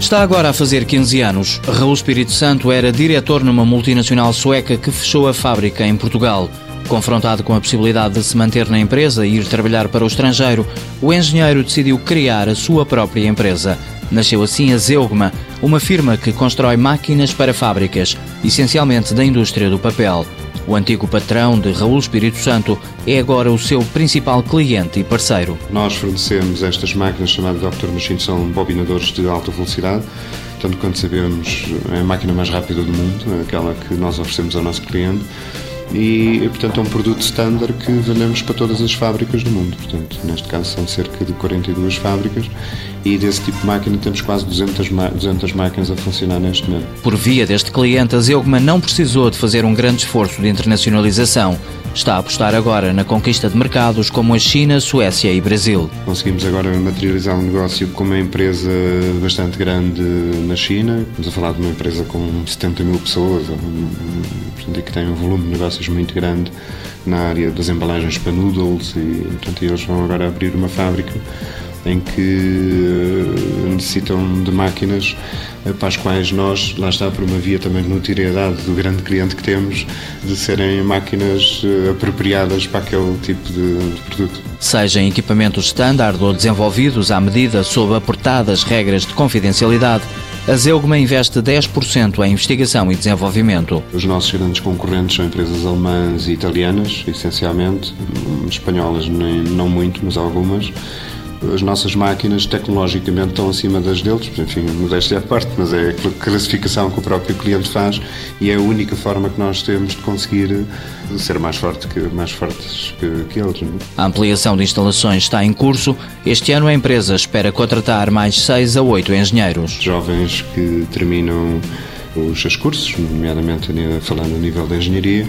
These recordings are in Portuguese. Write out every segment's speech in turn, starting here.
Está agora a fazer 15 anos. Raul Espírito Santo era diretor numa multinacional sueca que fechou a fábrica em Portugal. Confrontado com a possibilidade de se manter na empresa e ir trabalhar para o estrangeiro, o engenheiro decidiu criar a sua própria empresa. Nasceu assim a Zeugma, uma firma que constrói máquinas para fábricas, essencialmente da indústria do papel. O antigo patrão de Raul Espírito Santo é agora o seu principal cliente e parceiro. Nós fornecemos estas máquinas chamadas Dr. Machines, são bobinadores de alta velocidade. Tanto quanto sabemos, é a máquina mais rápida do mundo, aquela que nós oferecemos ao nosso cliente e, portanto, é um produto standard que vendemos para todas as fábricas do mundo. Portanto, neste caso são cerca de 42 fábricas e desse tipo de máquina temos quase 200, 200 máquinas a funcionar neste momento. Por via deste cliente, a Zeugma não precisou de fazer um grande esforço de internacionalização. Está a apostar agora na conquista de mercados como a China, Suécia e Brasil. Conseguimos agora materializar um negócio com uma empresa bastante grande na China. Estamos a falar de uma empresa com 70 mil pessoas, portanto, que tem um volume de negócios muito grande na área das embalagens para noodles e, portanto, eles vão agora abrir uma fábrica em que eh, necessitam de máquinas eh, para as quais nós, lá está, por uma via também de notoriedade do grande cliente que temos, de serem máquinas eh, apropriadas para aquele tipo de, de produto. Seja em equipamentos standard ou desenvolvidos à medida sob apertadas regras de confidencialidade, a Zeugma investe 10% em investigação e desenvolvimento. Os nossos grandes concorrentes são empresas alemãs e italianas, essencialmente, espanholas nem, não muito, mas algumas as nossas máquinas tecnologicamente estão acima das deles, enfim, modéstia à parte, mas é a classificação que o próprio cliente faz e é a única forma que nós temos de conseguir ser mais, forte que, mais fortes que, que eles. Não? É? A ampliação de instalações está em curso. Este ano a empresa espera contratar mais 6 a 8 engenheiros. Jovens que terminam os seus cursos, nomeadamente falando a nível de engenharia,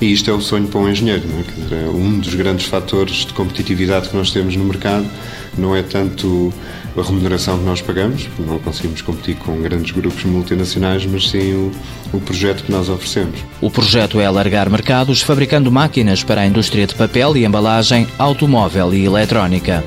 e isto é o sonho para um engenheiro. É? Um dos grandes fatores de competitividade que nós temos no mercado não é tanto a remuneração que nós pagamos, não conseguimos competir com grandes grupos multinacionais, mas sim o, o projeto que nós oferecemos. O projeto é alargar mercados fabricando máquinas para a indústria de papel e embalagem, automóvel e eletrónica.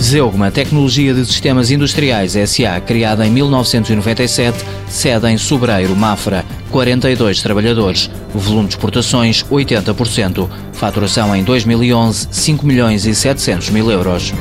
Zeugma Tecnologia de Sistemas Industriais SA, criada em 1997, sede em Sobreiro, Mafra, 42 trabalhadores, volume de exportações 80%, faturação em 2011 5 milhões e 700 mil euros.